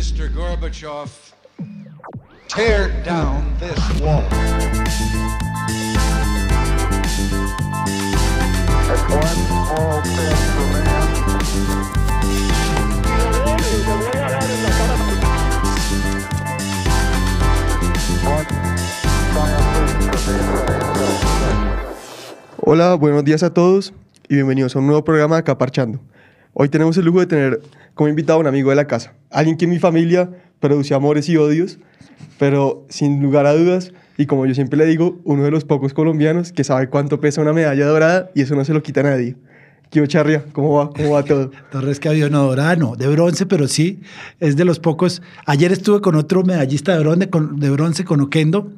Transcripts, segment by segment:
Mr. Gorbachev, tear down this wall. Hola, buenos días a todos y bienvenidos a un nuevo programa de Caparchando. Hoy tenemos el lujo de tener como invitado un amigo de la casa, alguien que en mi familia produce amores y odios, pero sin lugar a dudas, y como yo siempre le digo, uno de los pocos colombianos que sabe cuánto pesa una medalla dorada y eso no se lo quita a nadie. Kio Charria, ¿cómo va? ¿Cómo va todo? Torres había una dorada, no, de bronce, pero sí, es de los pocos. Ayer estuve con otro medallista de bronce, con, de bronce, con Oquendo,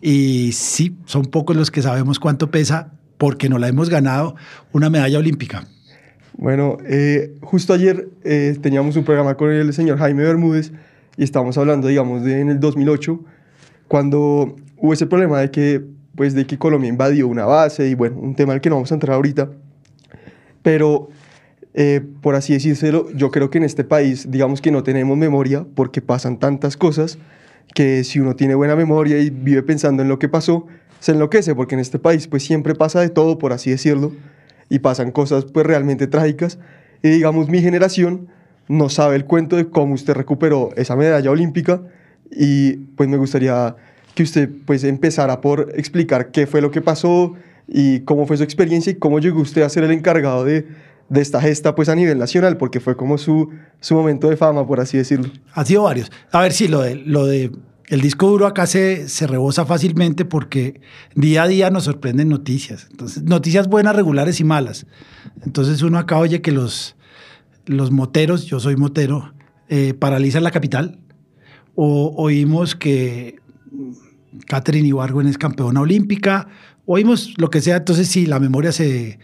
y sí, son pocos los que sabemos cuánto pesa porque no la hemos ganado una medalla olímpica. Bueno, eh, justo ayer eh, teníamos un programa con el señor Jaime Bermúdez y estábamos hablando, digamos, de en el 2008, cuando hubo ese problema de que, pues, de que Colombia invadió una base y, bueno, un tema al que no vamos a entrar ahorita. Pero, eh, por así decírselo, yo creo que en este país, digamos que no tenemos memoria porque pasan tantas cosas que si uno tiene buena memoria y vive pensando en lo que pasó, se enloquece porque en este país pues siempre pasa de todo, por así decirlo, y pasan cosas pues realmente trágicas. Y digamos, mi generación no sabe el cuento de cómo usted recuperó esa medalla olímpica y pues me gustaría que usted pues empezara por explicar qué fue lo que pasó y cómo fue su experiencia y cómo llegó usted a ser el encargado de, de esta gesta pues a nivel nacional, porque fue como su, su momento de fama, por así decirlo. Ha sido varios. A ver si lo de, lo de el disco duro acá se, se rebosa fácilmente porque día a día nos sorprenden noticias. Entonces, noticias buenas, regulares y malas. Entonces uno acá oye que los, los moteros, yo soy motero, eh, paralizan la capital. O oímos que Catherine Ibargüen es campeona olímpica. Oímos lo que sea. Entonces sí, la memoria se,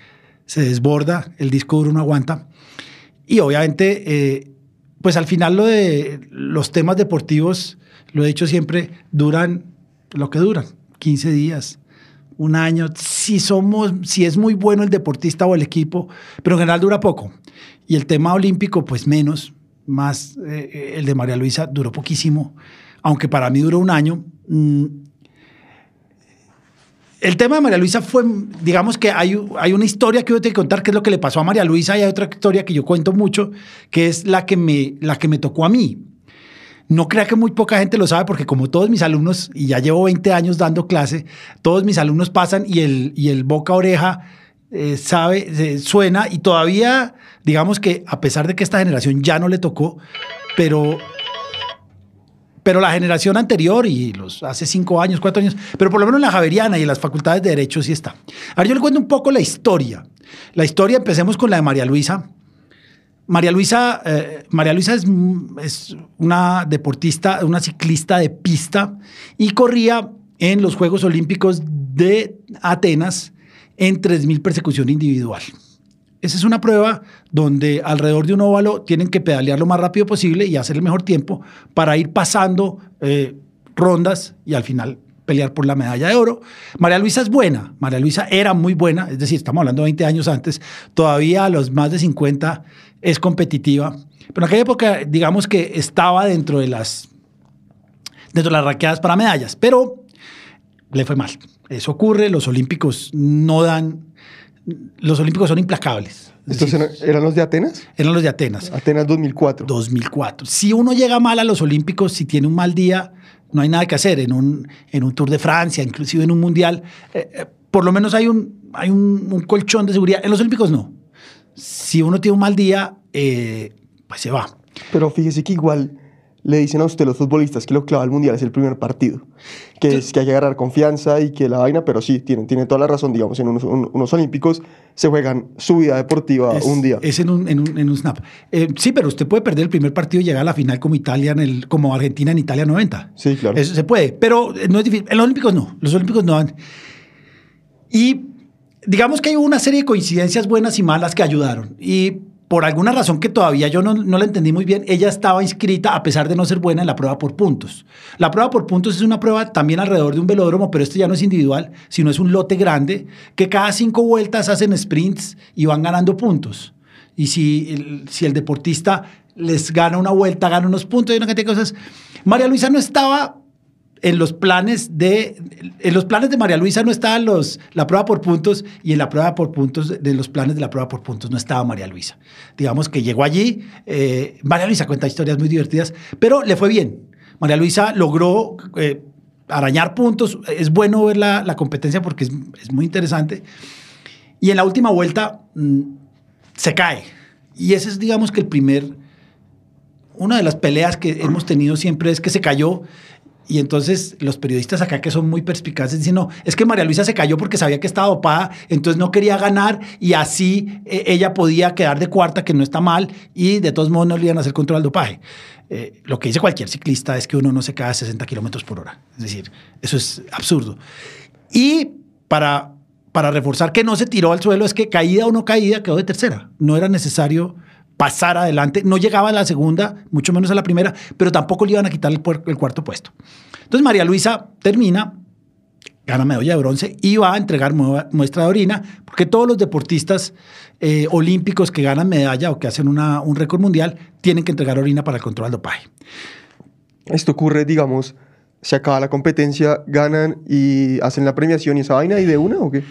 se desborda, el disco duro no aguanta. Y obviamente, eh, pues al final lo de los temas deportivos lo he dicho siempre, duran lo que duran, 15 días, un año, si somos, si es muy bueno el deportista o el equipo, pero en general dura poco. Y el tema olímpico, pues menos, más eh, el de María Luisa duró poquísimo, aunque para mí duró un año. Mm. El tema de María Luisa fue, digamos que hay, hay una historia que yo te que contar, que es lo que le pasó a María Luisa, y hay otra historia que yo cuento mucho, que es la que me, la que me tocó a mí. No crea que muy poca gente lo sabe porque como todos mis alumnos, y ya llevo 20 años dando clase, todos mis alumnos pasan y el, y el boca oreja eh, sabe, suena y todavía, digamos que a pesar de que esta generación ya no le tocó, pero pero la generación anterior y los hace cinco años, cuatro años, pero por lo menos en la Javeriana y en las facultades de Derecho sí está. Ahora yo le cuento un poco la historia. La historia, empecemos con la de María Luisa. María Luisa, eh, María Luisa es, es, una deportista, una ciclista de pista y corría en los Juegos Olímpicos de Atenas en 3.000 persecución individual. Esa es una prueba donde alrededor de un óvalo tienen que pedalear lo más rápido posible y hacer el mejor tiempo para ir pasando eh, rondas y al final pelear por la medalla de oro. María Luisa es buena, María Luisa era muy buena, es decir, estamos hablando de 20 años antes, todavía a los más de 50 es competitiva, pero en aquella época digamos que estaba dentro de las, dentro de las para medallas, pero le fue mal. Eso ocurre, los olímpicos no dan, los olímpicos son implacables. ¿Estos eran, eran los de Atenas? Eran los de Atenas. Atenas 2004. 2004. Si uno llega mal a los olímpicos, si tiene un mal día, no hay nada que hacer en un, en un Tour de Francia, inclusive en un Mundial. Eh, eh, por lo menos hay, un, hay un, un, colchón de seguridad. En los Olímpicos no. Si uno tiene un mal día, eh, pues se va. Pero fíjese que igual le dicen a usted los futbolistas que lo clava al Mundial es el primer partido. Que es que hay que agarrar confianza y que la vaina, pero sí, tienen, tienen toda la razón, digamos, en unos, un, unos Olímpicos se juegan su vida deportiva es, un día. Es en un, en un, en un snap. Eh, sí, pero usted puede perder el primer partido y llegar a la final como Italia, en el, como Argentina en Italia 90. Sí, claro. Eso se puede, pero no es difícil. En los Olímpicos no, los Olímpicos no van. Y digamos que hay una serie de coincidencias buenas y malas que ayudaron. Y por alguna razón que todavía yo no, no, la entendí muy bien, ella estaba inscrita, a pesar de no ser buena, en la prueba por puntos. La prueba por puntos es una prueba también alrededor de un velódromo, pero esto ya no es individual, sino es un lote grande, que cada cinco vueltas hacen sprints y van ganando puntos. y si el, si el deportista les gana una vuelta, gana unos puntos y una cantidad de cosas. María Luisa no estaba en los planes de en los planes de María Luisa no estaban los la prueba por puntos y en la prueba por puntos de los planes de la prueba por puntos no estaba María Luisa. Digamos que llegó allí eh, María Luisa cuenta historias muy divertidas pero le fue bien. María Luisa logró eh, arañar puntos. Es bueno ver la, la competencia porque es, es, muy interesante. Y en la última vuelta mmm, se cae. Y ese es digamos que el primer una de las peleas que hemos tenido siempre es que se cayó y entonces los periodistas acá que son muy perspicaces dicen, no, es que María Luisa se cayó porque sabía que estaba dopada, entonces no quería ganar y así eh, ella podía quedar de cuarta, que no está mal, y de todos modos no le iban a hacer control al dopaje. Eh, lo que dice cualquier ciclista es que uno no se cae a 60 kilómetros por hora. Es decir, eso es absurdo. Y para, para reforzar que no se tiró al suelo, es que caída o no caída quedó de tercera. No era necesario pasar adelante. No llegaba a la segunda, mucho menos a la primera, pero tampoco le iban a quitar el, cuarto puesto. Entonces María Luisa termina, gana medalla de bronce y va a entregar muestra de orina, porque todos los deportistas eh, olímpicos que ganan medalla o que hacen un récord mundial tienen que entregar orina para el control del dopaje. Esto ocurre, digamos, se acaba la competencia, ganan y hacen la premiación y esa vaina y de una o qué?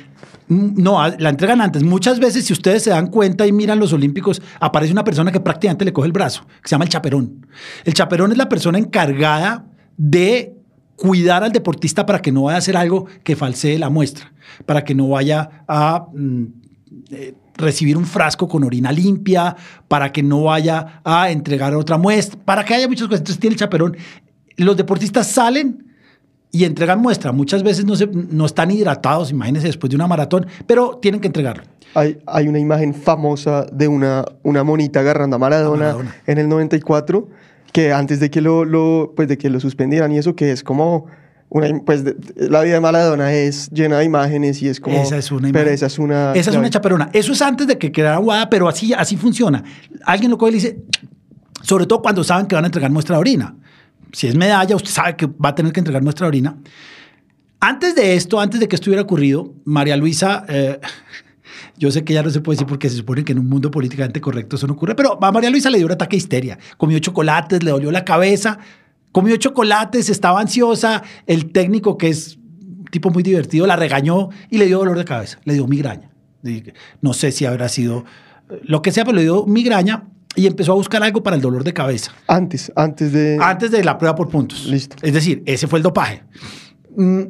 No, la entregan antes. Muchas veces, si ustedes se dan cuenta y miran los Olímpicos, aparece una persona que prácticamente le coge el brazo, que se llama el chaperón. El chaperón es la persona encargada de cuidar al deportista para que no vaya a hacer algo que falsee la muestra, para que no vaya a mm, eh, recibir un frasco con orina limpia, para que no vaya a entregar otra muestra, para que haya muchas cosas. Entonces tiene el chaperón los deportistas salen y entregan muestra. Muchas veces no, se, no están hidratados, imagínense, después de una maratón, pero tienen que entregarlo. Hay, hay una imagen famosa de una, una monita agarrando a Maradona, a Maradona, en el 94, que antes de que lo, lo, pues de que lo suspendieran y eso, que es como... Una, pues de, la vida de Maradona es llena de imágenes y es como... Esa es una Pero esa es una... Esa es una chaperona. Eso es antes de que quedara guada, pero así, así funciona. Alguien lo coge y dice, sobre todo cuando saben que van a entregar muestra de orina si es medalla, usted sabe que va a tener que entregar nuestra orina. Antes de esto, antes de que esto hubiera ocurrido, María Luisa, eh, yo sé que ya no se puede decir porque se supone que en un mundo políticamente correcto eso no ocurre, pero a María Luisa le dio un ataque de histeria. Comió chocolates, le dolió la cabeza, comió chocolates, estaba ansiosa. El técnico, que es tipo muy divertido, la regañó y le dio dolor de cabeza, le dio migraña. No sé si habrá sido lo que sea, pero le dio migraña y empezó a buscar algo para el dolor de cabeza. Antes, antes de... Antes de la prueba por puntos. Listo. Es decir, ese fue el dopaje. Mm,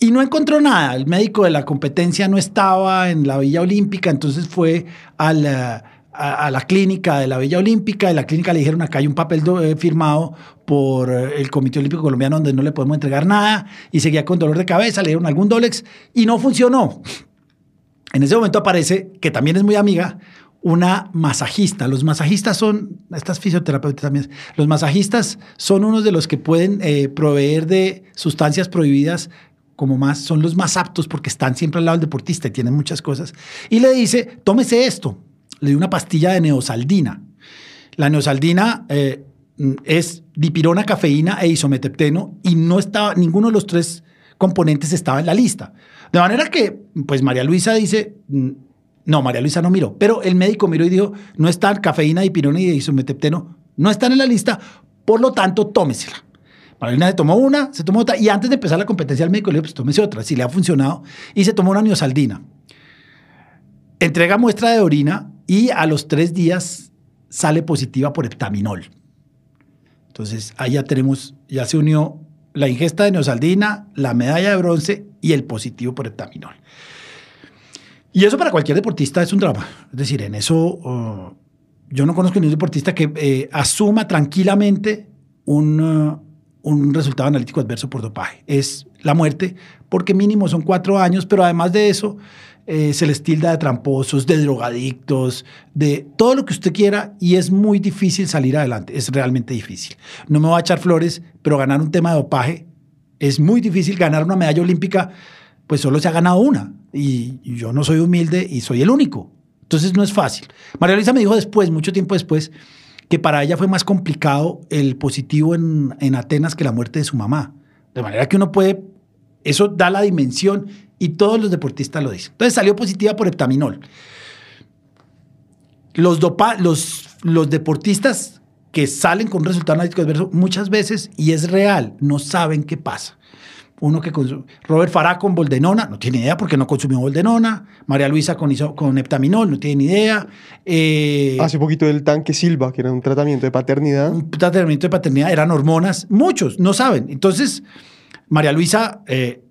y no encontró nada. El médico de la competencia no estaba en la Villa Olímpica, entonces fue a la, a, a la clínica de la Villa Olímpica. En la clínica le dijeron acá hay un papel do, eh, firmado por eh, el Comité Olímpico Colombiano donde no le podemos entregar nada y seguía con dolor de cabeza, le dieron algún Dolex y no funcionó. En ese momento aparece, que también es muy amiga, una masajista. Los masajistas son, estas fisioterapeutas también, los masajistas son unos de los que pueden eh, proveer de sustancias prohibidas como más, son los más aptos porque están siempre al lado del deportista y tienen muchas cosas. Y le dice, tómese esto. Le dio una pastilla de neosaldina. La neosaldina eh, es dipirona, cafeína e isometepteno y no estaba, ninguno de los tres componentes estaba en la lista. De manera que, pues María Luisa dice, no, María Luisa no miró, pero el médico miró y dijo, no están cafeína, dipirona y isometepteno, no están en la lista, por lo tanto, tómesela. María Luisa se tomó una, se tomó otra, y antes de empezar la competencia, el médico le dijo, pues tómese otra, si le ha funcionado, y se tomó una neosaldina. Entrega muestra de orina y a los tres días sale positiva por heptaminol. Entonces, ahí ya tenemos, ya se unió la ingesta de neosaldina, la medalla de bronce y el positivo por heptaminol. Y eso para cualquier deportista es un drama. Es decir, en eso uh, yo no conozco ningún deportista que eh, asuma tranquilamente un, uh, un resultado analítico adverso por dopaje. Es la muerte, porque mínimo son cuatro años, pero además de eso eh, se les tilda de tramposos, de drogadictos, de todo lo que usted quiera y es muy difícil salir adelante. Es realmente difícil. No me voy a echar flores, pero ganar un tema de dopaje es muy difícil. Ganar una medalla olímpica pues solo se ha ganado una. Y, yo no soy humilde y soy el único. Entonces no es fácil. María Luisa me dijo después, mucho tiempo después, que para ella fue más complicado el positivo en, en Atenas que la muerte de su mamá. De manera que uno puede, eso da la dimensión y todos los deportistas lo dicen. Entonces salió positiva por heptaminol. los, dopa, los, los deportistas que salen con un resultado analítico adverso muchas veces, y es real, no saben qué pasa. Uno que consume, Robert Farah con boldenona, no tiene idea porque no consumió boldenona. María Luisa con, iso- con heptaminol, no tiene ni idea. Eh, Hace poquito del tanque Silva, que era un tratamiento de paternidad. un tratamiento de paternidad eran hormonas. Muchos no saben. Entonces, María Luisa eh,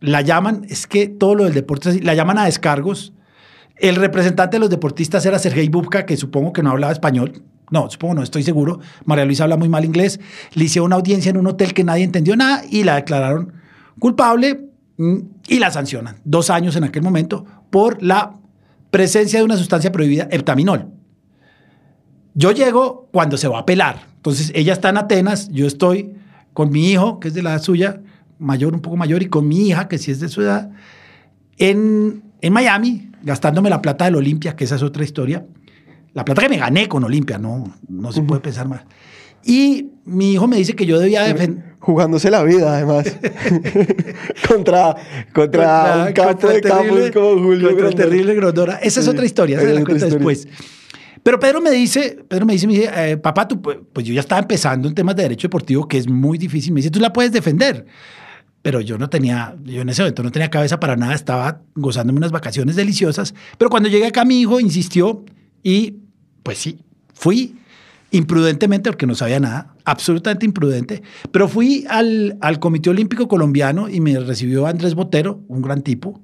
la llaman, es que todo lo del deporte, la llaman a descargos. El representante de los deportistas era Sergei Bubka, que supongo que no hablaba español. No, supongo no, estoy seguro. María Luisa habla muy mal inglés. Le hicieron una audiencia en un hotel que nadie entendió nada y la declararon culpable mm, y la sancionan. Dos años en aquel momento por la presencia de una sustancia prohibida, heptaminol. Yo llego cuando se va a pelar. Entonces, ella está en Atenas, yo estoy con mi hijo, que es de la suya, mayor, un poco mayor, y con mi hija, que sí es de su edad, en, en Miami, gastándome la plata del Olimpia, que esa es otra historia. La plata que me gané con Olimpia, no, no se puede pensar más. Y mi hijo me dice que yo debía defender. Jugándose la vida, además. contra, contra, un campo de como Julio. contra el terrible Grondona. Esa es Sí, otra historia, esa la es otra cuento después. Pero Pedro me dice, Pedro me dice, me dice eh, papá, tú, pues pues yo ya estaba empezando en temas de derecho deportivo, que es muy difícil. Me dice, tú la puedes defender. Pero yo no tenía, yo en ese momento no tenía cabeza para nada, estaba gozándome unas vacaciones deliciosas. Pero cuando llegué acá, mi hijo insistió y pues sí, fui imprudentemente porque no sabía nada, absolutamente imprudente, pero fui al, al Comité Olímpico Colombiano y me recibió Andrés Botero, un gran tipo,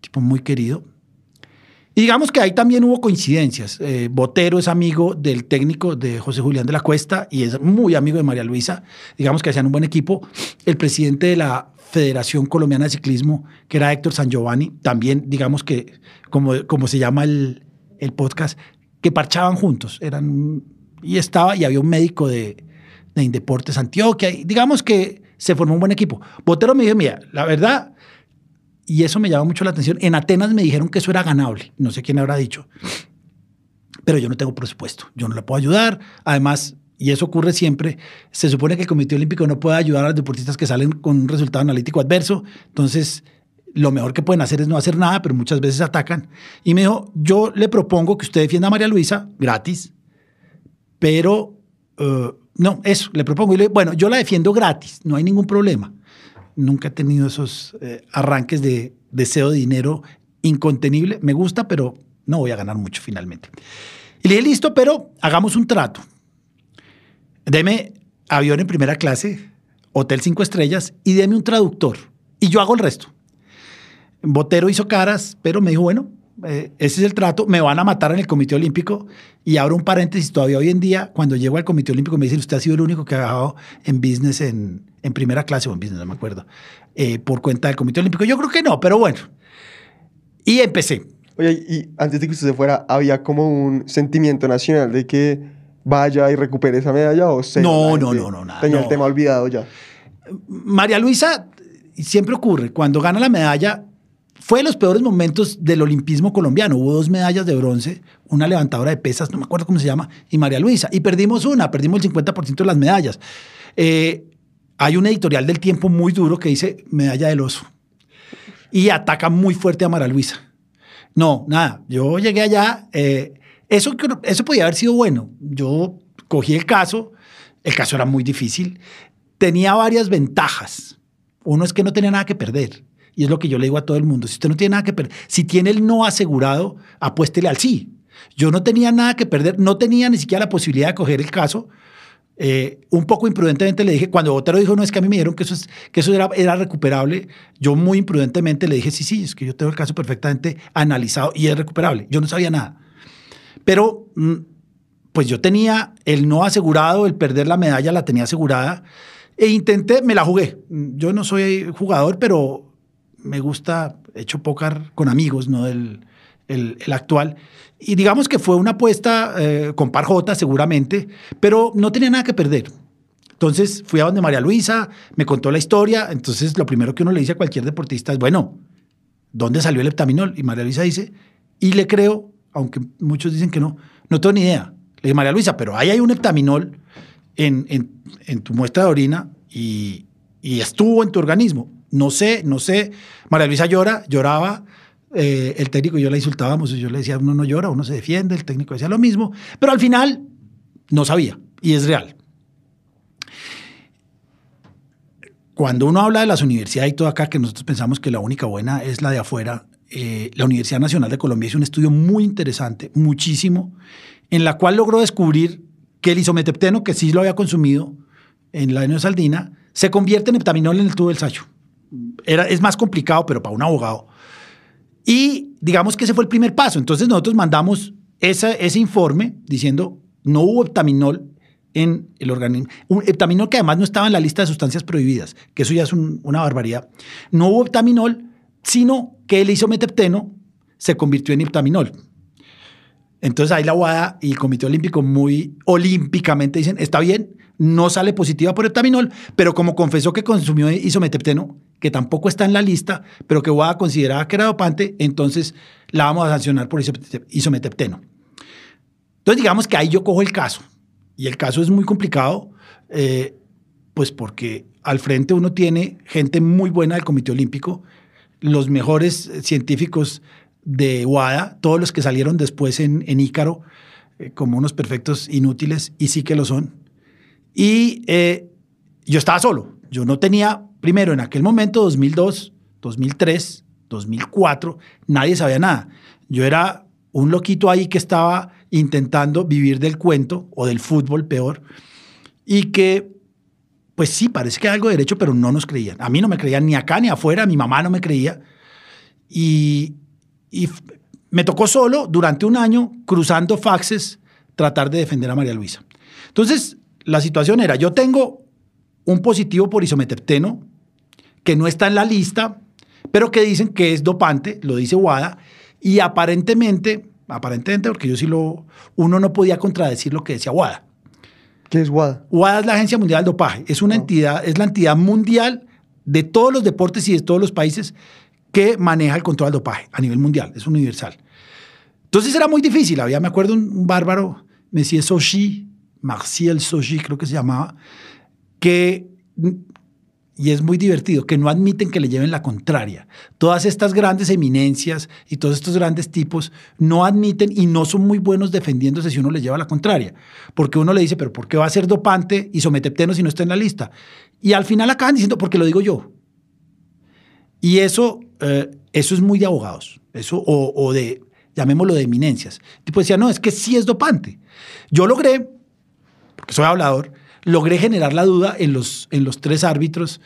tipo muy querido. Y digamos que ahí también hubo coincidencias. Eh, Botero es amigo del técnico de José Julián de la Cuesta y es muy amigo de María Luisa. Digamos que hacían un buen equipo. El presidente de la Federación Colombiana de Ciclismo, que era Héctor San Giovanni, también, digamos que, como, como se llama el, el podcast, que parchaban juntos. Eran, y estaba, y había un médico de, de Indeportes Antioquia. y digamos que se formó un buen equipo. Botero me dijo, mira, la verdad, y eso me llama mucho la atención. En Atenas me dijeron que eso era ganable. No sé quién habrá dicho. Pero yo no tengo presupuesto. Yo no le puedo ayudar. Además, y eso ocurre siempre, se supone que el Comité Olímpico no puede ayudar a los deportistas que salen con un resultado analítico adverso. Entonces, lo mejor que pueden hacer es no hacer nada, pero muchas veces atacan. Y me dijo, yo le propongo que usted defienda a María Luisa gratis, pero eh, no, eso, le propongo. Y le, bueno, yo la defiendo gratis, no hay ningún problema. Nunca he tenido esos eh, arranques de deseo de dinero incontenible. Me gusta, pero no voy a ganar mucho finalmente. Y le dije, listo, pero hagamos un trato. Deme avión en primera clase, hotel cinco estrellas y deme un traductor. Y yo hago el resto. Botero hizo caras, pero me dijo, bueno, eh, ese es el trato, me van a matar en el Comité Olímpico. Y abro un paréntesis, todavía hoy en día, cuando llego al Comité Olímpico, me dicen, usted ha sido el único que ha viajado en business, en, en primera clase o en business, no me acuerdo, eh, por cuenta del Comité Olímpico. Yo creo que no, pero bueno. Y empecé. Oye, y antes de que usted se fuera, ¿había como un sentimiento nacional de que vaya y recupere esa medalla o cero? No, no, no, no, nada, Tenía no. el tema olvidado ya. María Luisa, siempre ocurre, cuando gana la medalla, fue de los peores momentos del olimpismo colombiano. Hubo dos medallas de bronce, una levantadora de pesas, no me acuerdo cómo se llama, y María Luisa. Y perdimos una, perdimos el 50% de las medallas. Eh, hay un editorial del tiempo muy duro que dice medalla del oso. Y ataca muy fuerte a María Luisa. No, nada, yo llegué allá. eh, eso, eso podía haber sido bueno. Yo cogí el caso, el caso era muy difícil, tenía varias ventajas. Uno es que no tenía nada que perder. Y es lo que yo le digo a todo el mundo. Si usted no tiene nada que perder, si tiene el no asegurado, apuéstele al sí. Yo no tenía nada que perder, no tenía ni siquiera la posibilidad de coger el caso. Eh, un poco imprudentemente le dije, cuando Botero dijo, no, es que a mí me dijeron que eso, es, que eso era, era recuperable, yo muy imprudentemente le dije, sí, sí, es que yo tengo el caso perfectamente analizado y es recuperable. Yo no sabía nada. Pero, mm, pues yo tenía el no asegurado, el perder la medalla la tenía asegurada e intenté, me la jugué. Mm, Yo no soy jugador, pero me gusta, he hecho póker con amigos, no el, el, actual. Y digamos que fue una apuesta eh, con par J seguramente, pero no tenía nada que perder. Entonces fui a donde María Luisa, me contó la historia. Entonces lo primero que uno le dice a cualquier deportista es, bueno, ¿dónde salió el heptaminol? Y María Luisa dice, y le creo, aunque muchos dicen que no, no tengo ni idea. Le dije, María Luisa, pero ahí hay un heptaminol en, en, en tu muestra de orina y, y estuvo en tu organismo. No sé, no sé. María Luisa llora, lloraba, eh, el técnico y yo la insultábamos, y yo le decía, uno no llora, uno se defiende, el técnico decía lo mismo, pero al final no sabía, y es real. Cuando uno habla de las universidades y todo acá, que nosotros pensamos que la única buena es la de afuera, eh, la Universidad Nacional de Colombia hizo un estudio muy interesante, muchísimo, en la cual logró descubrir que el isometepteno, que sí lo había consumido en la neosaldina, se convierte en heptaminol en el tubo del sacho. Era, es más complicado, pero para un abogado. Y digamos que ese fue el primer paso. Entonces nosotros mandamos ese, informe diciendo no hubo heptaminol en el organismo. Un heptaminol que además no estaba en la lista de sustancias prohibidas, que eso ya es un- una barbaridad. No hubo heptaminol, sino que el isometepteno se convirtió en heptaminol. Entonces ahí la UADA y el Comité Olímpico muy olímpicamente dicen, está bien, no sale positiva por heptaminol, pero como confesó que consumió isometepteno, que tampoco está en la lista, pero que UADA consideraba que era dopante, entonces la vamos a sancionar por isomete- isometepteno. Entonces digamos que ahí yo cojo el caso. Y el caso es muy complicado, eh, pues porque al frente uno tiene gente muy buena del Comité Olímpico, los mejores científicos de WADA, todos los que salieron después en, en Ícaro, eh, como unos perfectos inútiles, y sí que lo son. Y eh, yo estaba solo. Yo no tenía, primero, en aquel momento, 2002, 2003, 2004, nadie sabía nada. Yo era un loquito ahí que estaba intentando vivir del cuento o del fútbol, peor, y que, pues sí, parece que algo de derecho, pero no nos creían. A mí no me creían ni acá ni afuera, mi mamá no me creía. Y, y me tocó solo durante un año, cruzando faxes, tratar de defender a María Luisa. Entonces, la situación era, yo tengo un positivo por isometepteno, que no está en la lista, pero que dicen que es dopante, lo dice WADA, y aparentemente, aparentemente, porque yo sí lo, uno no podía contradecir lo que decía WADA. ¿Qué es WADA? WADA es la Agencia Mundial del Dopaje, es una entidad, es la entidad mundial de todos los deportes y de todos los países que maneja el control del dopaje a nivel mundial, es universal. Entonces era muy difícil, había, me acuerdo, un, un bárbaro, Messier Sochi, Marcial Sochi creo que se llamaba, que, y es muy divertido, que no admiten que le lleven la contraria. Todas estas grandes eminencias y todos estos grandes tipos no admiten y no son muy buenos defendiéndose si uno les lleva la contraria. Porque uno le dice, pero ¿por qué va a ser dopante isometepteno si no está en la lista? Y al final acaban diciendo, porque lo digo yo. Y eso, eh, eso es muy de abogados, eso, o, o de, llamémoslo de eminencias. El tipo decía, no, es que sí es dopante. Yo logré, porque soy hablador, logré generar la duda en los, en los tres árbitros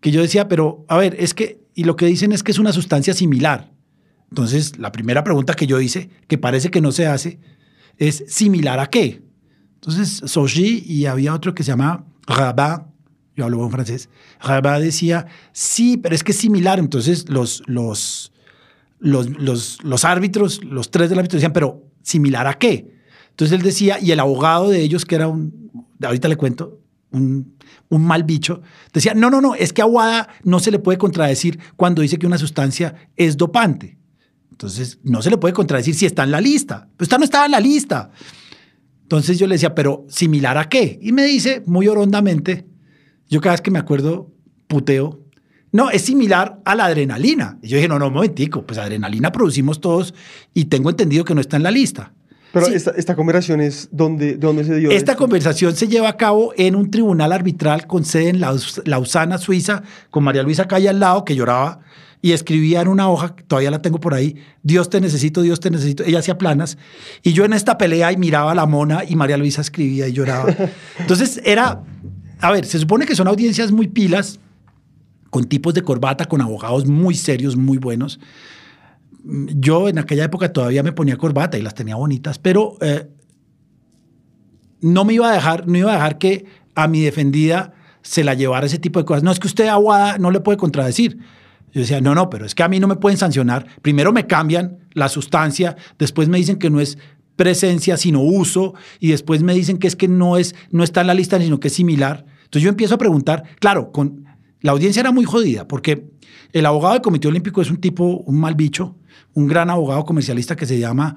que yo decía, pero a ver, es que, y lo que dicen es que es una sustancia similar. Entonces, la primera pregunta que yo hice, que parece que no se hace, es ¿similar a qué? Entonces, Soji y había otro que se llama Rabat, yo hablo buen francés, Rabat decía, sí, pero es que es similar. Entonces, los, los, los, los, los árbitros, los tres del árbitro decían, pero ¿similar a qué? Entonces él decía, y el abogado de ellos, que era un, ahorita le cuento, un, mal bicho, decía, no, no, no, es que a Wada no se le puede contradecir cuando dice que una sustancia es dopante. Entonces, no se le puede contradecir si está en la lista. Pero esta no estaba en la lista. Entonces yo le decía, pero ¿similar a qué? Y me dice, muy orondamente, yo cada vez que me acuerdo, puteo, no, es similar a la adrenalina. Y yo dije, no, no, un momentico, pues adrenalina producimos todos y tengo entendido que no está en la lista. Pero Sí. esta, esta conversación es donde, ¿de dónde se dio. Esta esto? conversación se lleva a cabo en un tribunal arbitral con sede en Laus- Lausana, Suiza, con María Luisa Calle al lado, que lloraba y escribía en una hoja, todavía la tengo por ahí, Dios te necesito, Dios te necesito. Ella hacía planas. Y yo en esta pelea y miraba a la mona y María Luisa escribía y lloraba. Entonces era, a ver, se supone que son audiencias muy pilas, con tipos de corbata, con abogados muy serios, muy buenos. Yo en aquella época todavía me ponía corbata y las tenía bonitas, pero eh, no me iba a dejar, no iba a dejar que a mi defendida se la llevara ese tipo de cosas. No es que usted aguada no le puede contradecir. Yo decía, no, no, pero es que a mí no me pueden sancionar. Primero me cambian la sustancia, después me dicen que no es presencia, sino uso, y después me dicen que es que no, es, no está en la lista, sino que es similar. Entonces yo empiezo a preguntar, claro, con, la audiencia era muy jodida, porque el abogado del Comité Olímpico es un tipo, un mal bicho, un gran abogado comercialista que se llama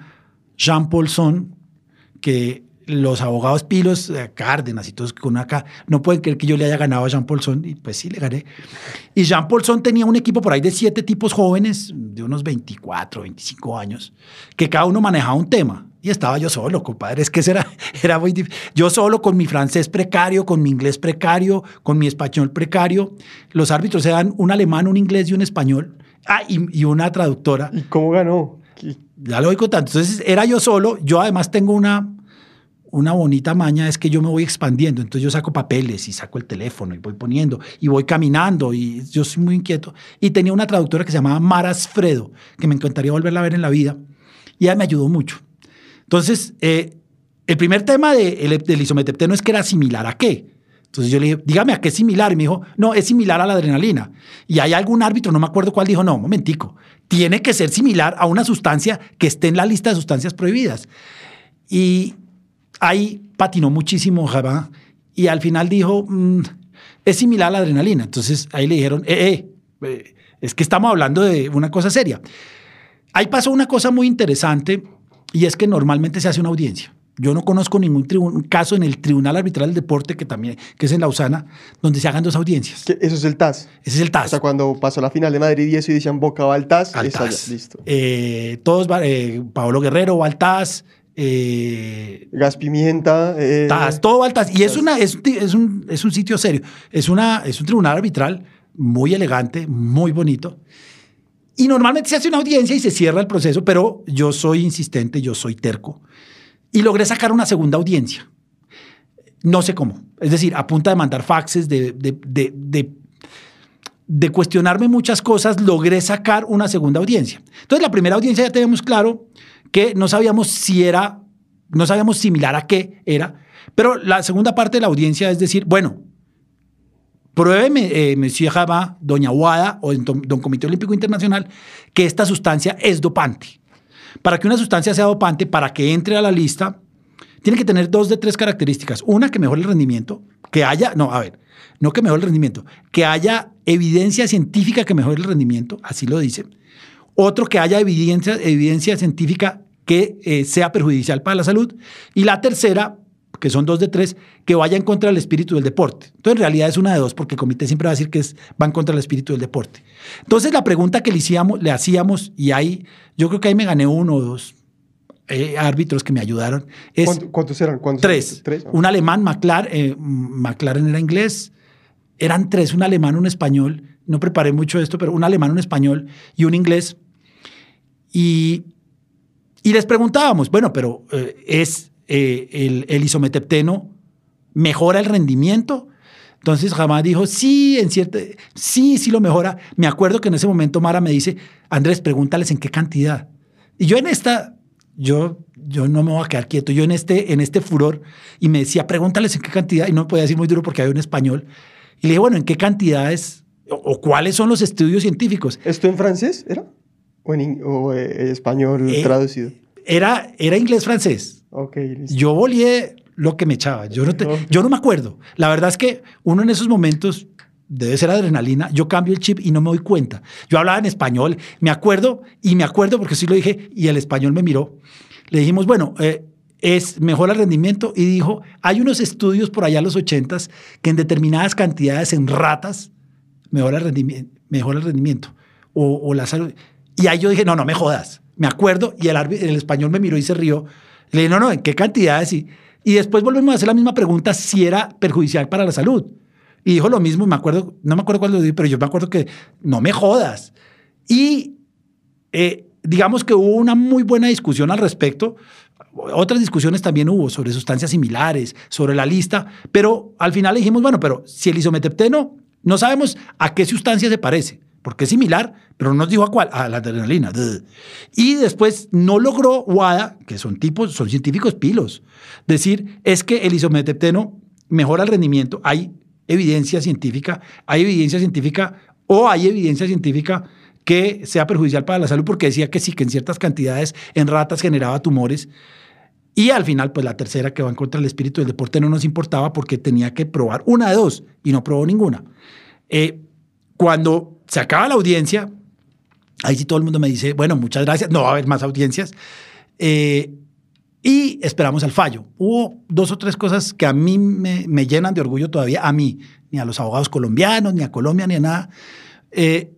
Jean Paul Son, que los abogados pilos, eh, Cárdenas y todos con acá, no pueden creer que yo le haya ganado a Jean Paulson, y pues sí, le gané. Y Jean Paulson tenía un equipo por ahí de siete tipos jóvenes, de unos 24, 25 años, que cada uno manejaba un tema. Y estaba yo solo, compadre. Es que era, era muy difícil. Yo solo con mi francés precario, con mi inglés precario, con mi español precario. Los árbitros eran un alemán, un inglés y un español. Ah, y, y una traductora. ¿Y cómo ganó? Ya lo voy contando. Entonces era yo solo. Yo además tengo una, una bonita maña, es que yo me voy expandiendo. Entonces yo saco papeles y saco el teléfono y voy poniendo y voy caminando y yo soy muy inquieto. Y tenía una traductora que se llamaba Maras Fredo, que me encantaría volverla a ver en la vida. Y ella me ayudó mucho. Entonces, eh, el primer tema de, el, del isometepteno es que era similar a qué. Entonces yo le dije, dígame a qué es similar. Y me dijo, no, es similar a la adrenalina. Y hay algún árbitro, no me acuerdo cuál, dijo, no, momentico, tiene que ser similar a una sustancia que esté en la lista de sustancias prohibidas. Y ahí patinó muchísimo Java y al final dijo, mm, es similar a la adrenalina. Entonces ahí le dijeron, eh, eh, eh, es que estamos hablando de una cosa seria. Ahí pasó una cosa muy interesante y es que normalmente se hace una audiencia. Yo no conozco ningún caso en el Tribunal Arbitral del Deporte, que también que es en Lausana, donde se hagan dos audiencias. Eso es el TAS. Ese es el TAS. O sea, cuando pasó la final de Madrid y eso y decían Boca va al TAS, Al TAS. listo. Eh, todos, eh, Paolo Guerrero va al TAS, eh, Gas pimienta. eh, TAS, todo va al TAS. Y es, una, es, es, un, es un sitio serio. Es, una, es un tribunal arbitral muy elegante, muy bonito. Y normalmente se hace una audiencia y se cierra el proceso, pero yo soy insistente, yo soy terco. Y logré sacar una segunda audiencia. No sé cómo. Es decir, a punta de mandar faxes, de, cuestionarme muchas cosas, logré sacar una segunda audiencia. Entonces, la primera audiencia ya teníamos claro que no sabíamos si era, no sabíamos similar a qué era, pero la segunda parte de la audiencia es decir, bueno, pruébeme, eh, Monsieur Doña Wada o don Comité Olímpico Internacional, que esta sustancia es dopante. Para que una sustancia sea dopante, para que entre a la lista, tiene que tener dos de tres características. Una, que mejore el rendimiento, que haya, no, a ver, no que mejore el rendimiento, que haya evidencia científica que mejore el rendimiento, así lo dice. Otro, que haya evidencia, evidencia científica que eh, sea perjudicial para la salud. Y la tercera, que son dos de tres, que vaya en contra del espíritu del deporte. Entonces, en realidad es una de dos, porque el comité siempre va a decir que es, va en contra del espíritu del deporte. Entonces, la pregunta que le, hacíamos, le hacíamos, y ahí, yo creo que ahí me gané uno o dos eh, árbitros que me ayudaron, es ¿cuánto- ¿Cuántos eran? ¿Cuántos tres. Tres. Un alemán, McLaren, eh, McLaren era inglés, eran tres, un alemán, un español, no preparé mucho esto, pero un alemán, un español y un inglés. Y, y les preguntábamos, bueno, pero eh, ¿es eh, el, el isometepteno mejora el rendimiento? Entonces jamás dijo, sí, en cierta, sí, sí lo mejora. Me acuerdo que en ese momento Mara me dice, Andrés, pregúntales en qué cantidad. Y yo en esta, yo, yo no me voy a quedar quieto, yo en este, en este furor, y me decía, pregúntales en qué cantidad, y no me podía decir muy duro porque había un español. Y le dije, bueno, ¿en qué cantidades o, o cuáles son los estudios científicos? ¿Esto en francés era? ¿O en o, eh, español Eh, traducido? Era, era inglés-francés. Listo. Yo volé lo que me echaba. Yo no, te- No. yo no me acuerdo. La verdad es que uno en esos momentos debe ser adrenalina. Yo cambio el chip y no me doy cuenta. Yo hablaba en español, me acuerdo y me acuerdo porque sí lo dije y el español me miró. Le dijimos, bueno, eh, es mejor el rendimiento y dijo, hay unos estudios por allá en los ochentas que en determinadas cantidades en ratas mejora el rendimiento, mejora el rendimiento o, o la salud. Y ahí yo dije, no, no me jodas. Me acuerdo y el, el español me miró y se rió. Le dije, no, no, ¿en qué cantidades? Y, y después volvimos a hacer la misma pregunta si era perjudicial para la salud. Y dijo lo mismo, me acuerdo, no me acuerdo cuál lo dije, pero yo me acuerdo que no me jodas. Y eh, digamos que hubo una muy buena discusión al respecto. Otras discusiones también hubo sobre sustancias similares, sobre la lista, pero al final dijimos, bueno, pero si el isometepteno, no sabemos a qué sustancia se parece, porque es similar, pero no nos dijo a cuál, a la adrenalina. Y después no logró WADA, que son tipos, son científicos pilos, decir, es que el isometepteno mejora el rendimiento. Hay evidencia científica, hay evidencia científica o hay evidencia científica que sea perjudicial para la salud porque decía que sí, que en ciertas cantidades en ratas generaba tumores. Y al final, pues la tercera que va en contra del espíritu del deporte no nos importaba porque tenía que probar una de dos y no probó ninguna. Eh, cuando se acaba la audiencia, ahí sí todo el mundo me dice, bueno, muchas gracias, no va a haber más audiencias. Eh, y esperamos al fallo. Hubo dos o tres cosas que a mí me, llenan de orgullo todavía, a mí, ni a los abogados colombianos, ni a Colombia, ni a nada. Eh,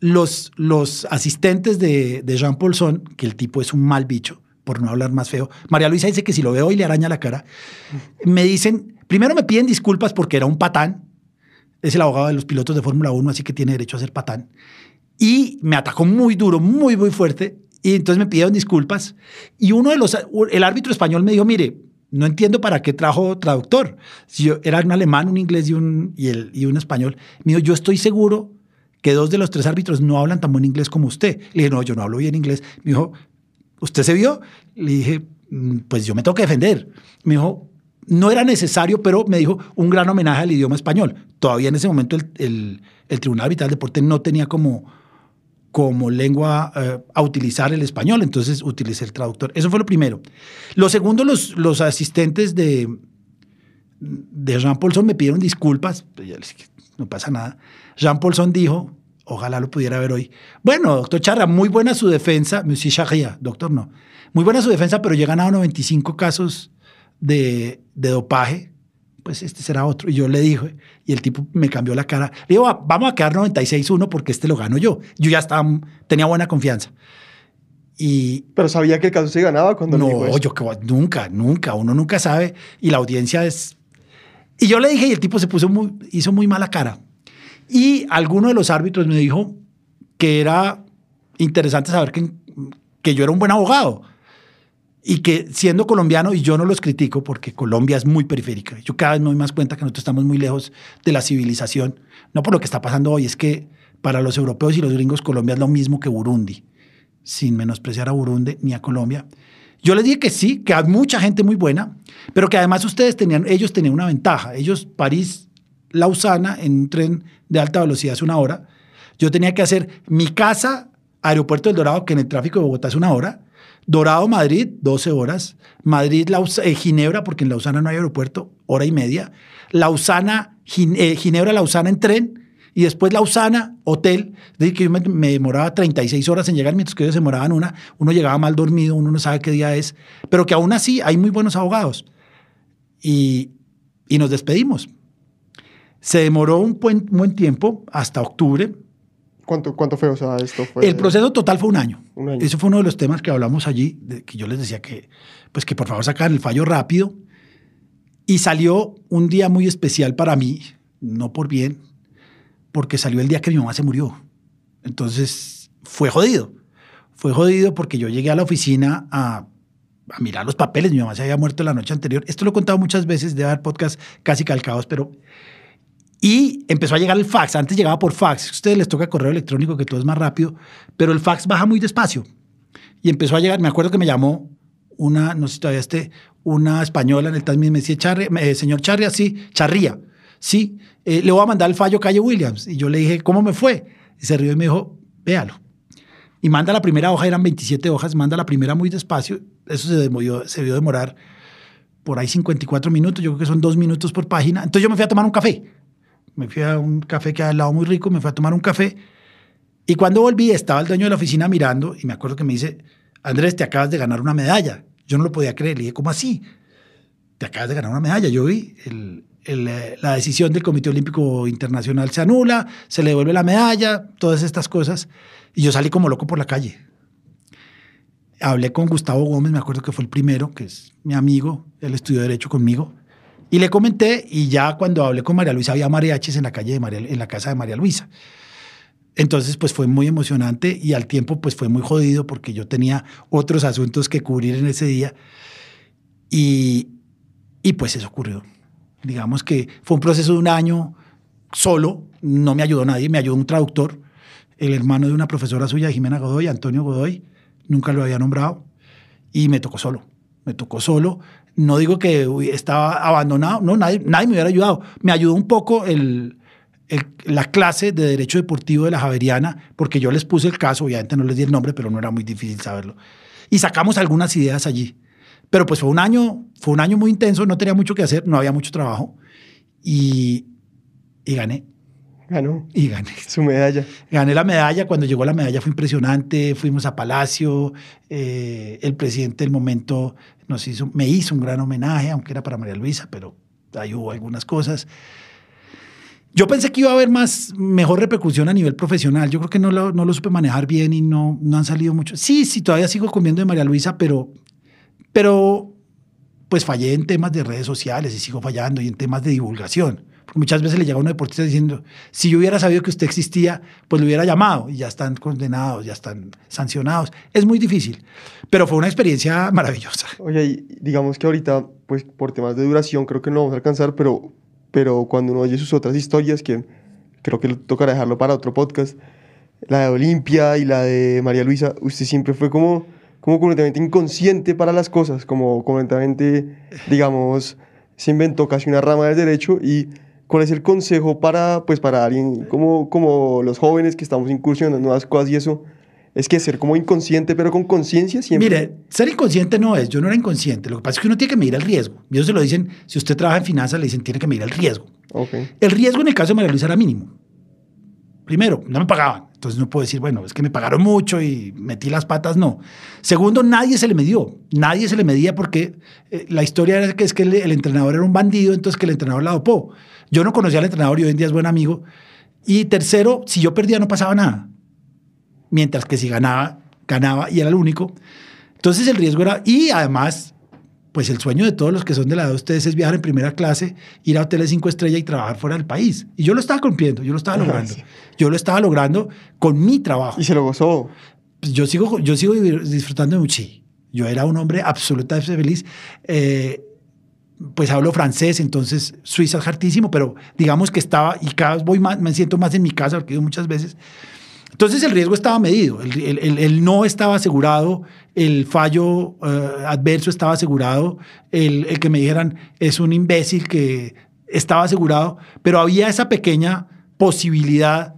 los, los asistentes de, de Jean Paul son, que el tipo es un mal bicho, por no hablar más feo. María Luisa dice que si lo veo y le araña la cara, me dicen, primero me piden disculpas porque era un patán, es el abogado de los pilotos de Fórmula 1, así que tiene derecho a ser patán. Y me atacó muy duro, muy, muy fuerte. Y entonces me pidieron disculpas. Y uno de los, el árbitro español me dijo, mire, no entiendo para qué trajo traductor. Si yo, era un alemán, un inglés y un, y, y un español. Me dijo, yo estoy seguro que dos de los tres árbitros no hablan tan buen inglés como usted. Le dije, no, yo no hablo bien inglés. Me dijo, ¿usted se vio? Le dije, "Mm, pues yo me tengo que defender. Me dijo, no era necesario, pero me dijo un gran homenaje al idioma español. Todavía en ese momento el, el- Tribunal Arbitral del Deporte no tenía como, como lengua eh, a utilizar el español, entonces utilicé el traductor. Eso fue lo primero. Lo segundo, los, los asistentes de, de Jean Paulson me pidieron disculpas, pues no pasa nada. Jean Paulson dijo, ojalá lo pudiera ver hoy. Bueno, doctor Charra, muy buena su defensa, Monsieur Charria, doctor no, muy buena su defensa, pero ya he ganado 95 casos de, de dopaje, pues este será otro. Y yo le dije, y el tipo me cambió la cara. Le digo, "Va- vamos a quedar 96-1 porque este lo gano yo. Yo ya estaba, tenía buena confianza. Y, Pero sabía que el caso se ganaba cuando le dijo no, eso. yo que nunca, nunca, uno nunca sabe y la audiencia es... Y yo le dije y el tipo se puso muy, hizo muy mala cara. Y alguno de los árbitros me dijo que era interesante saber que, que yo era un buen abogado y que siendo colombiano, y yo no los critico porque Colombia es muy periférica, yo cada vez me doy más cuenta que nosotros estamos muy lejos de la civilización, no por lo que está pasando hoy, es que para los europeos y los gringos Colombia es lo mismo que Burundi sin menospreciar a Burundi ni a Colombia. Yo les dije que sí, que hay mucha gente muy buena, pero que además ustedes tenían, ellos tenían una ventaja. Ellos, París, Lausana, en un tren de alta velocidad es una hora. Yo tenía que hacer mi casa, Aeropuerto del Dorado, que en el tráfico de Bogotá es una hora. Dorado, Madrid, 12 horas. Madrid, Laus- eh, Ginebra, porque en Lausana no hay aeropuerto, hora y media. Lausana, eh, Ginebra, Lausana en tren. Y después Lausana, hotel. Es que yo me, me demoraba 36 horas en llegar, mientras que ellos se demoraban una. Uno llegaba mal dormido, uno no sabe qué día es. Pero que aún así hay muy buenos abogados. Y, y nos despedimos. Se demoró un buen, buen tiempo, hasta octubre. ¿Cuánto, ¿Cuánto fue? O sea, esto fue... El proceso total fue un año. Un año. Eso fue uno de los temas que hablamos allí, de que yo les decía que, pues que por favor sacaran el fallo rápido. Y salió un día muy especial para mí, no por bien, porque salió el día que mi mamá se murió. Entonces fue jodido. Fue jodido porque yo llegué a la oficina a, a mirar los papeles. Mi mamá se había muerto la noche anterior. Esto lo he contado muchas veces, de dar podcast casi calcados, pero y empezó a llegar el fax. Antes llegaba por fax. A ustedes les toca correo electrónico, que todo es más rápido, pero el fax baja muy despacio. Y empezó a llegar, me acuerdo que me llamó una, no sé si todavía esté, una española en el Tasmin, me decía, Charri, eh, señor Charria, sí, Charría, sí, eh, le voy a mandar el fallo Calle Williams. Y yo le dije, ¿cómo me fue? Y se rió y me dijo, véalo. Y manda la primera hoja, eran 27 hojas, manda la primera muy despacio. Eso se, demovió, se debió demorar por ahí 54 minutos, yo creo que son dos minutos por página. Entonces yo me fui a tomar un café. Me fui a un café que hay al lado muy rico, me fui a tomar un café. Y cuando volví, estaba el dueño de la oficina mirando y me acuerdo que me dice, Andrés, te acabas de ganar una medalla. Yo no lo podía creer. Le dije, ¿cómo así? Te acabas de ganar una medalla. Yo vi eh, la decisión del Comité Olímpico Internacional se anula, se le devuelve la medalla, todas estas cosas. Y yo salí como loco por la calle. Hablé con Gustavo Gómez, me acuerdo que fue el primero, que es mi amigo, él estudió Derecho conmigo. Y le comenté, y ya cuando hablé con María Luisa, había mariachis en la calle de María, en la casa de María Luisa. Entonces, pues fue muy emocionante y al tiempo, pues fue muy jodido porque yo tenía otros asuntos que cubrir en ese día. Y, y pues eso ocurrió. Digamos que fue un proceso de un año solo, no me ayudó nadie, me ayudó un traductor, el hermano de una profesora suya, Jimena Godoy, Antonio Godoy, nunca lo había nombrado, y me tocó solo, me tocó solo. No digo que estaba abandonado, no, nadie, nadie me hubiera ayudado. Me ayudó un poco el, el- la clase de Derecho Deportivo de la Javeriana, porque yo les puse el caso, obviamente no les di el nombre, pero no era muy difícil saberlo. Y sacamos algunas ideas allí. Pero pues fue un año, fue un año muy intenso, no tenía mucho que hacer, no había mucho trabajo. Y, y gané, Ganó y gané. su medalla. Gané la medalla, cuando llegó la medalla fue impresionante, fuimos a Palacio, eh, el presidente del momento nos hizo, me hizo un gran homenaje, aunque era para María Luisa, pero ahí hubo algunas cosas. Yo pensé que iba a haber más, mejor repercusión a nivel profesional. Yo creo que no lo, no lo supe manejar bien y no, no han salido mucho. Sí, sí, todavía sigo comiendo de María Luisa, pero, pero pues fallé en temas de redes sociales y sigo fallando y en temas de divulgación. Muchas veces le llega a un deportista diciendo, si yo hubiera sabido que usted existía, pues lo hubiera llamado y ya están condenados, ya están sancionados. Es muy difícil, pero fue una experiencia maravillosa. Oye, y digamos que ahorita, pues por temas de duración creo que no vamos a alcanzar, pero, pero cuando uno oye sus otras historias, que creo que tocará dejarlo para otro podcast, la de Olimpia y la de María Luisa, usted siempre fue como, como completamente inconsciente para las cosas, como completamente, digamos, se inventó casi una rama del derecho y ¿cuál es el consejo para, pues, para alguien como, como los jóvenes que estamos incursionando en nuevas cosas y eso? Es que ser como inconsciente, pero con conciencia siempre. Mire, ser inconsciente no es, yo no era inconsciente. Lo que pasa es que uno tiene que medir el riesgo. Y eso se lo dicen, si usted trabaja en finanzas, le dicen, tiene que medir el riesgo. Okay. El riesgo en el caso de María Luisa era mínimo. Primero, no me pagaban. Entonces no puedo decir, bueno, es que me pagaron mucho y metí las patas. No. Segundo, nadie se le medió. Nadie se le medía porque eh, la historia era que es que el, el, entrenador era un bandido, entonces que el entrenador la dopó. Yo no conocía al entrenador y hoy en día es buen amigo. Y tercero, si yo perdía no pasaba nada. Mientras que si ganaba, ganaba y era el único. Entonces el riesgo era... Y además pues el sueño de todos los que son de la edad de ustedes es viajar en primera clase, ir a hoteles cinco estrellas y trabajar fuera del país. Y yo lo estaba cumpliendo, yo lo estaba logrando. Yo lo estaba logrando con mi trabajo. Y se lo gozó. Pues yo, sigo, yo sigo disfrutando mucho. Yo era un hombre absolutamente feliz. Eh, pues hablo francés, entonces Suiza es hartísimo, pero digamos que estaba, y cada vez voy más, me siento más en mi casa, porque he ido muchas veces. Entonces el riesgo estaba medido, el, el, el, el no estaba asegurado, el fallo uh, adverso estaba asegurado, el, que me dijeran es un imbécil que estaba asegurado, pero había esa pequeña posibilidad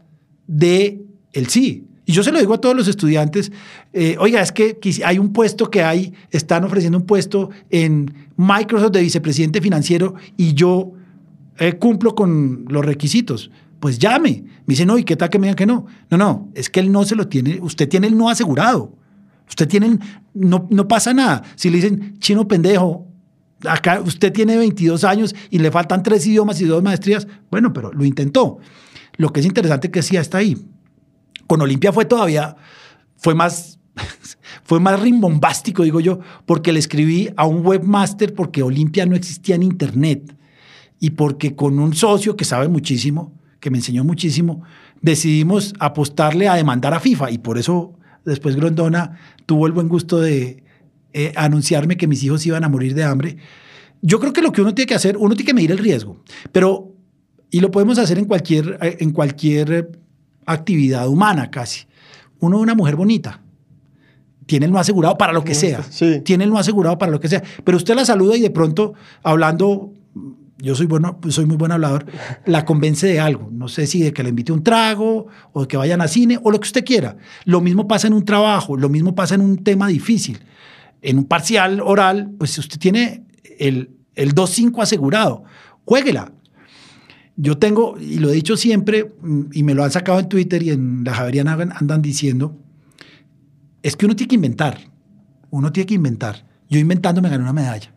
de el sí. Y yo se lo digo a todos los estudiantes, eh, oiga, es que hay un puesto que hay, están ofreciendo un puesto en Microsoft de vicepresidente financiero y yo eh, cumplo con los requisitos pues llame. Me dice, no, ¿y qué tal que me digan que no? No, no, es que él no se lo tiene, usted tiene el no asegurado. Usted tiene, no, no pasa nada. Si le dicen, chino pendejo, acá usted tiene 22 años y le faltan tres idiomas y dos maestrías, bueno, pero lo intentó. Lo que es interesante que sí está ahí. Con Olimpia fue todavía, fue más, fue más rimbombástico, digo yo, porque le escribí a un webmaster porque Olimpia no existía en internet y porque con un socio que sabe muchísimo, que me enseñó muchísimo, decidimos apostarle a demandar a FIFA y por eso después Grondona tuvo el buen gusto de eh, anunciarme que mis hijos iban a morir de hambre. Yo creo que lo que uno tiene que hacer, uno tiene que medir el riesgo, pero, y lo podemos hacer en cualquier, eh, en cualquier actividad humana casi. Uno, una mujer bonita, tiene el no asegurado para lo que sea. Sí. Tiene el no asegurado para lo que sea. Pero usted la saluda y de pronto, hablando yo soy, bueno, soy muy buen hablador, la convence de algo. No sé si de que le invite un trago o de que vayan a cine o lo que usted quiera. Lo mismo pasa en un trabajo, lo mismo pasa en un tema difícil. En un parcial oral, pues usted tiene el, el 2-5 asegurado. Juéguela. Yo tengo, y lo he dicho siempre, y me lo han sacado en Twitter y en la Javeriana andan diciendo, es que uno tiene que inventar. Uno tiene que inventar. Yo inventando me gané una medalla.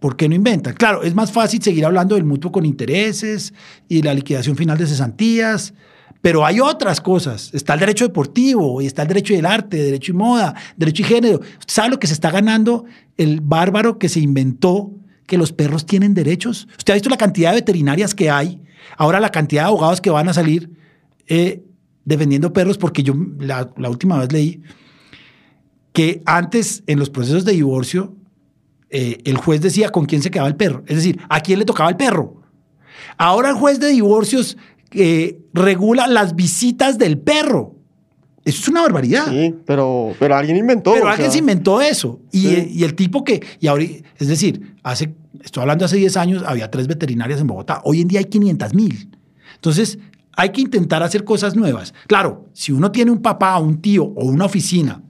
¿Por qué no inventan? Claro, es más fácil seguir hablando del mutuo con intereses y la liquidación final de cesantías, pero hay otras cosas. Está el derecho deportivo y está el derecho del arte, derecho y moda, derecho y género. ¿Usted sabe lo que se está ganando el bárbaro que se inventó que los perros tienen derechos? ¿Usted ha visto la cantidad de veterinarias que hay? Ahora la cantidad de abogados que van a salir eh, defendiendo perros, porque yo la, la última vez leí que antes en los procesos de divorcio eh, el juez decía con quién se quedaba el perro, es decir, a quién le tocaba el perro. Ahora el juez de divorcios eh, regula las visitas del perro. Eso es una barbaridad. Sí, pero, pero alguien inventó. Pero alguien sea, se inventó eso. Y, Sí. y el tipo que, y ahora, es decir, hace, estoy hablando hace 10 años, había tres veterinarias en Bogotá. Hoy en día hay 500 mil. Entonces, hay que intentar hacer cosas nuevas. Claro, si uno tiene un papá, un tío o una oficina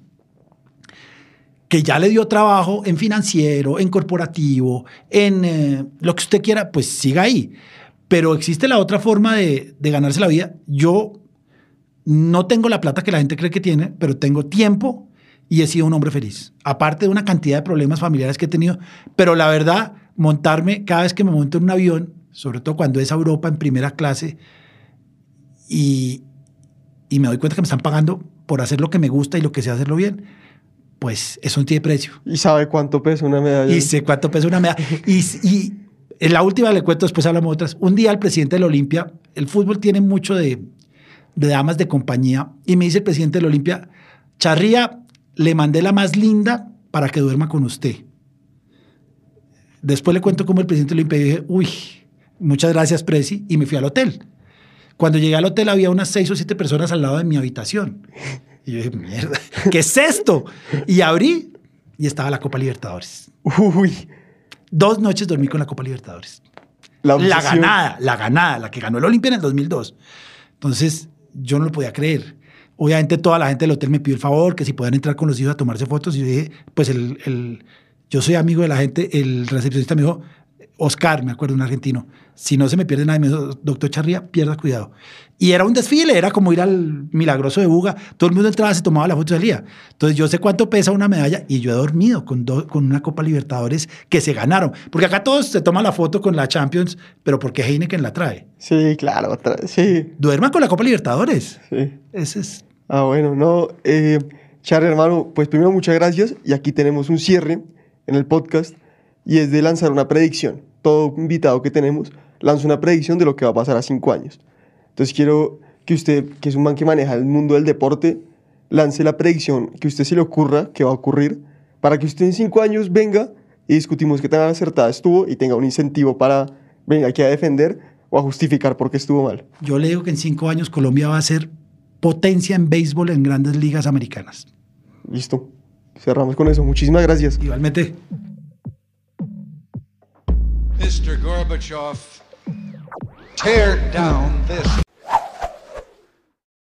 que ya le dio trabajo en financiero, en corporativo, en eh, lo que usted quiera, pues siga ahí. Pero existe la otra forma de, ganarse la vida. Yo no tengo la plata que la gente cree que tiene, pero tengo tiempo y he sido un hombre feliz. Aparte de una cantidad de problemas familiares que he tenido, pero la verdad, montarme, cada vez que me monto en un avión, sobre todo cuando es a Europa en primera clase, y, y me doy cuenta que me están pagando por hacer lo que me gusta y lo que sé hacerlo bien, pues eso no tiene precio. ¿Y sabe cuánto pesa una medalla? Y sé cuánto pesa una medalla. Y, y en la última le cuento, después hablamos de otras. Un día el presidente de la Olimpia, el fútbol tiene mucho de, de damas de compañía, y me dice el presidente de la Olimpia, Charría, le mandé la más linda para que duerma con usted. Después le cuento cómo el presidente de la Olimpia y dije, uy, muchas gracias, Presi, y me fui al hotel. Cuando llegué al hotel había unas seis o siete personas al lado de mi habitación. Y yo dije, mierda, ¿qué es esto? Y abrí y estaba la Copa Libertadores. Uy, Dos noches dormí con la Copa Libertadores. la, La ganada, la ganada, la que ganó el Olimpia en el 2002. Entonces, yo no lo podía creer. Obviamente, toda la gente del hotel me pidió el favor que si podían entrar con los hijos a tomarse fotos. Y yo dije, pues el, el- yo soy amigo de la gente. El recepcionista me dijo, Oscar, me acuerdo, un argentino, si no se me pierde me dijo, doctor Charría, pierda cuidado. Y era un desfile, era como ir al milagroso de Buga. Todo el mundo entraba, se tomaba la foto y salía. Entonces, yo sé cuánto pesa una medalla y yo he dormido con, do- con una Copa Libertadores que se ganaron. Porque acá todos se toman la foto con la Champions, pero porque Heineken la trae. Sí, claro, sí, Duerma con la Copa Libertadores. sí. Ese es. Ah, bueno, no. Eh, Charlie, hermano, pues primero muchas gracias. Y aquí tenemos un cierre en el podcast y es de lanzar una predicción. Todo invitado que tenemos lanza una predicción de lo que va a pasar a cinco años. Entonces quiero que usted, que es un man que maneja el mundo del deporte, lance la predicción que a usted se le ocurra que va a ocurrir para que usted en cinco años venga y discutimos qué tan acertada estuvo y tenga un incentivo para venga aquí a defender o a justificar por qué estuvo mal. Yo le digo que en cinco años Colombia va a ser potencia en béisbol en grandes ligas americanas. Listo. Cerramos con eso. Muchísimas gracias. Igualmente. Mr. Gorbachev, tear down this